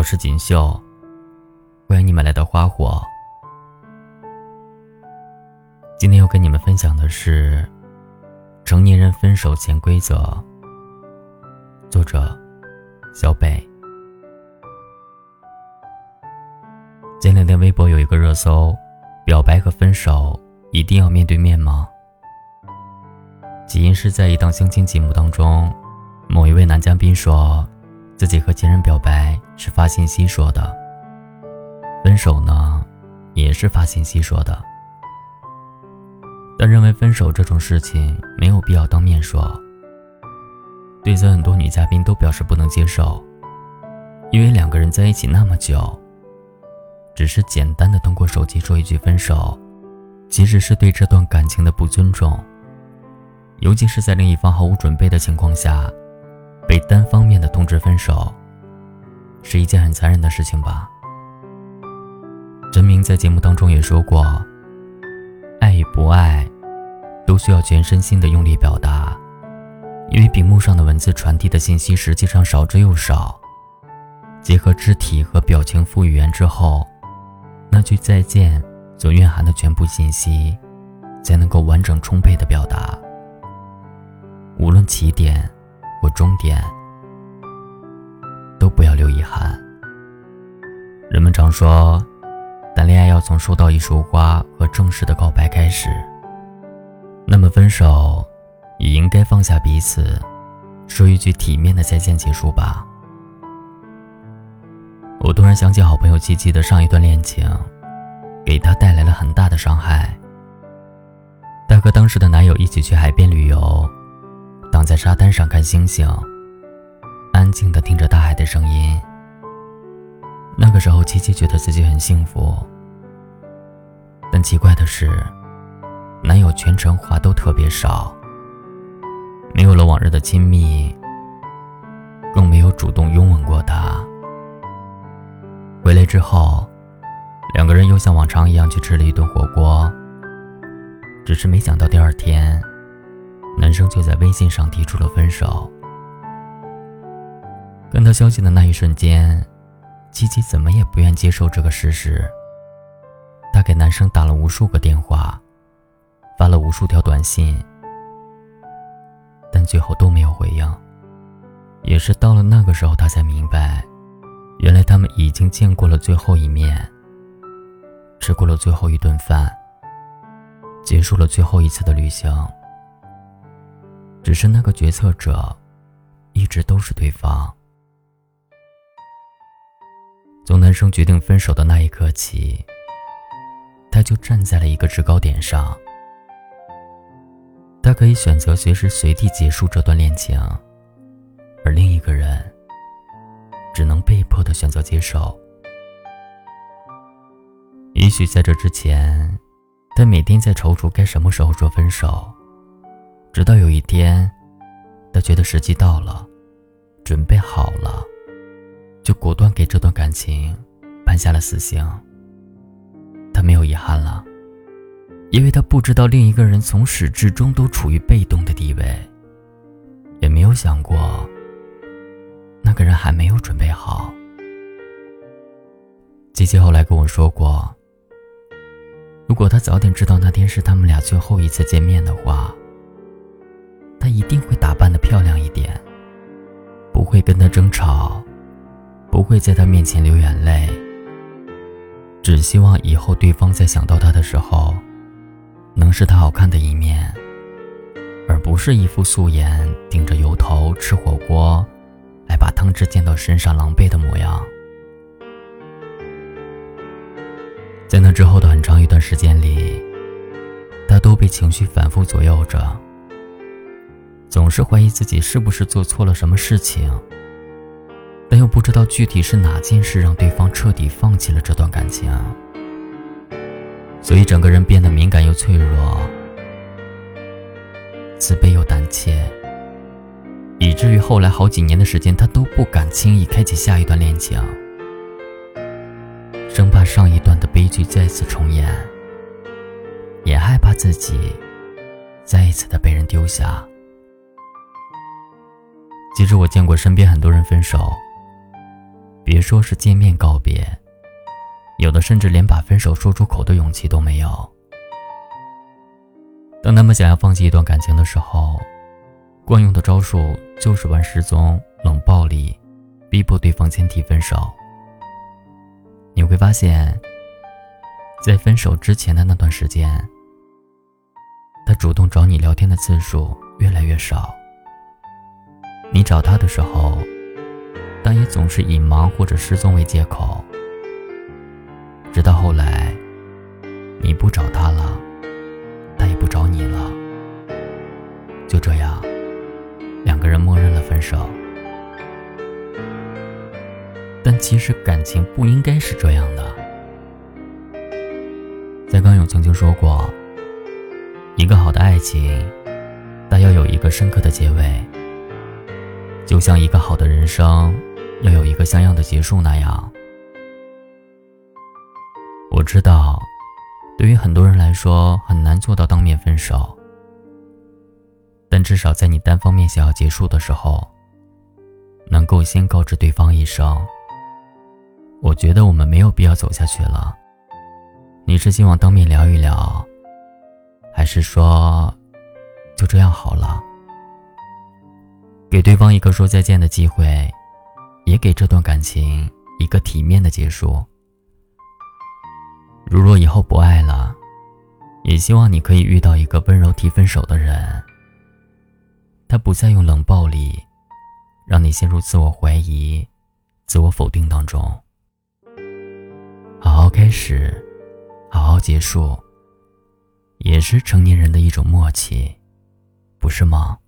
我是锦绣，欢迎你们来到花火。今天要跟你们分享的是成年人分手潜规则。作者：小北。前两天微博有一个热搜：表白和分手一定要面对面吗？起因是在一档相亲节目当中，某一位男嘉宾说。自己和前任表白是发信息说的，分手呢，也是发信息说的。但认为分手这种事情没有必要当面说。对此，很多女嘉宾都表示不能接受，因为两个人在一起那么久，只是简单的通过手机说一句分手，其实是对这段感情的不尊重，尤其是在另一方毫无准备的情况下。被单方面的通知分手，是一件很残忍的事情吧？陈明在节目当中也说过，爱与不爱，都需要全身心的用力表达，因为屏幕上的文字传递的信息实际上少之又少，结合肢体和表情复语言之后，那句再见所蕴含的全部信息，才能够完整充沛的表达，无论起点。过终点，都不要留遗憾。人们常说，谈恋爱要从收到一束花和正式的告白开始。那么分手，也应该放下彼此，说一句体面的再见结束吧。我突然想起好朋友七七的上一段恋情，给她带来了很大的伤害。她和当时的男友一起去海边旅游。沙滩上看星星，安静的听着大海的声音。那个时候，七七觉得自己很幸福。但奇怪的是，男友全程话都特别少，没有了往日的亲密，更没有主动拥吻过她。回来之后，两个人又像往常一样去吃了一顿火锅。只是没想到第二天。男生却在微信上提出了分手。看到消息的那一瞬间，七七怎么也不愿接受这个事实。她给男生打了无数个电话，发了无数条短信，但最后都没有回应。也是到了那个时候，她才明白，原来他们已经见过了最后一面，吃过了最后一顿饭，结束了最后一次的旅行。只是那个决策者，一直都是对方。从男生决定分手的那一刻起，他就站在了一个制高点上。他可以选择随时随地结束这段恋情，而另一个人只能被迫的选择接受。也许在这之前，他每天在踌躇该什么时候说分手。直到有一天，他觉得时机到了，准备好了，就果断给这段感情判下了死刑。他没有遗憾了，因为他不知道另一个人从始至终都处于被动的地位，也没有想过那个人还没有准备好。姐姐后来跟我说过，如果他早点知道那天是他们俩最后一次见面的话。一定会打扮的漂亮一点，不会跟他争吵，不会在他面前流眼泪。只希望以后对方在想到他的时候，能是他好看的一面，而不是一副素颜顶着油头吃火锅，来把汤汁溅到身上狼狈的模样。在那之后的很长一段时间里，他都被情绪反复左右着。总是怀疑自己是不是做错了什么事情，但又不知道具体是哪件事让对方彻底放弃了这段感情，所以整个人变得敏感又脆弱，自卑又胆怯，以至于后来好几年的时间，他都不敢轻易开启下一段恋情，生怕上一段的悲剧再次重演，也害怕自己再一次的被人丢下。其实我见过身边很多人分手，别说是见面告别，有的甚至连把分手说出口的勇气都没有。当他们想要放弃一段感情的时候，惯用的招数就是玩失踪、冷暴力，逼迫对方先提分手。你会发现，在分手之前的那段时间，他主动找你聊天的次数越来越少。你找他的时候，但也总是以忙或者失踪为借口。直到后来，你不找他了，他也不找你了，就这样，两个人默认了分手。但其实感情不应该是这样的。在刚勇曾经说过，一个好的爱情，它要有一个深刻的结尾。就像一个好的人生，要有一个像样的结束那样。我知道，对于很多人来说很难做到当面分手，但至少在你单方面想要结束的时候，能够先告知对方一声。我觉得我们没有必要走下去了。你是希望当面聊一聊，还是说就这样好了？给对方一个说再见的机会，也给这段感情一个体面的结束。如若以后不爱了，也希望你可以遇到一个温柔提分手的人。他不再用冷暴力，让你陷入自我怀疑、自我否定当中。好好开始，好好结束，也是成年人的一种默契，不是吗？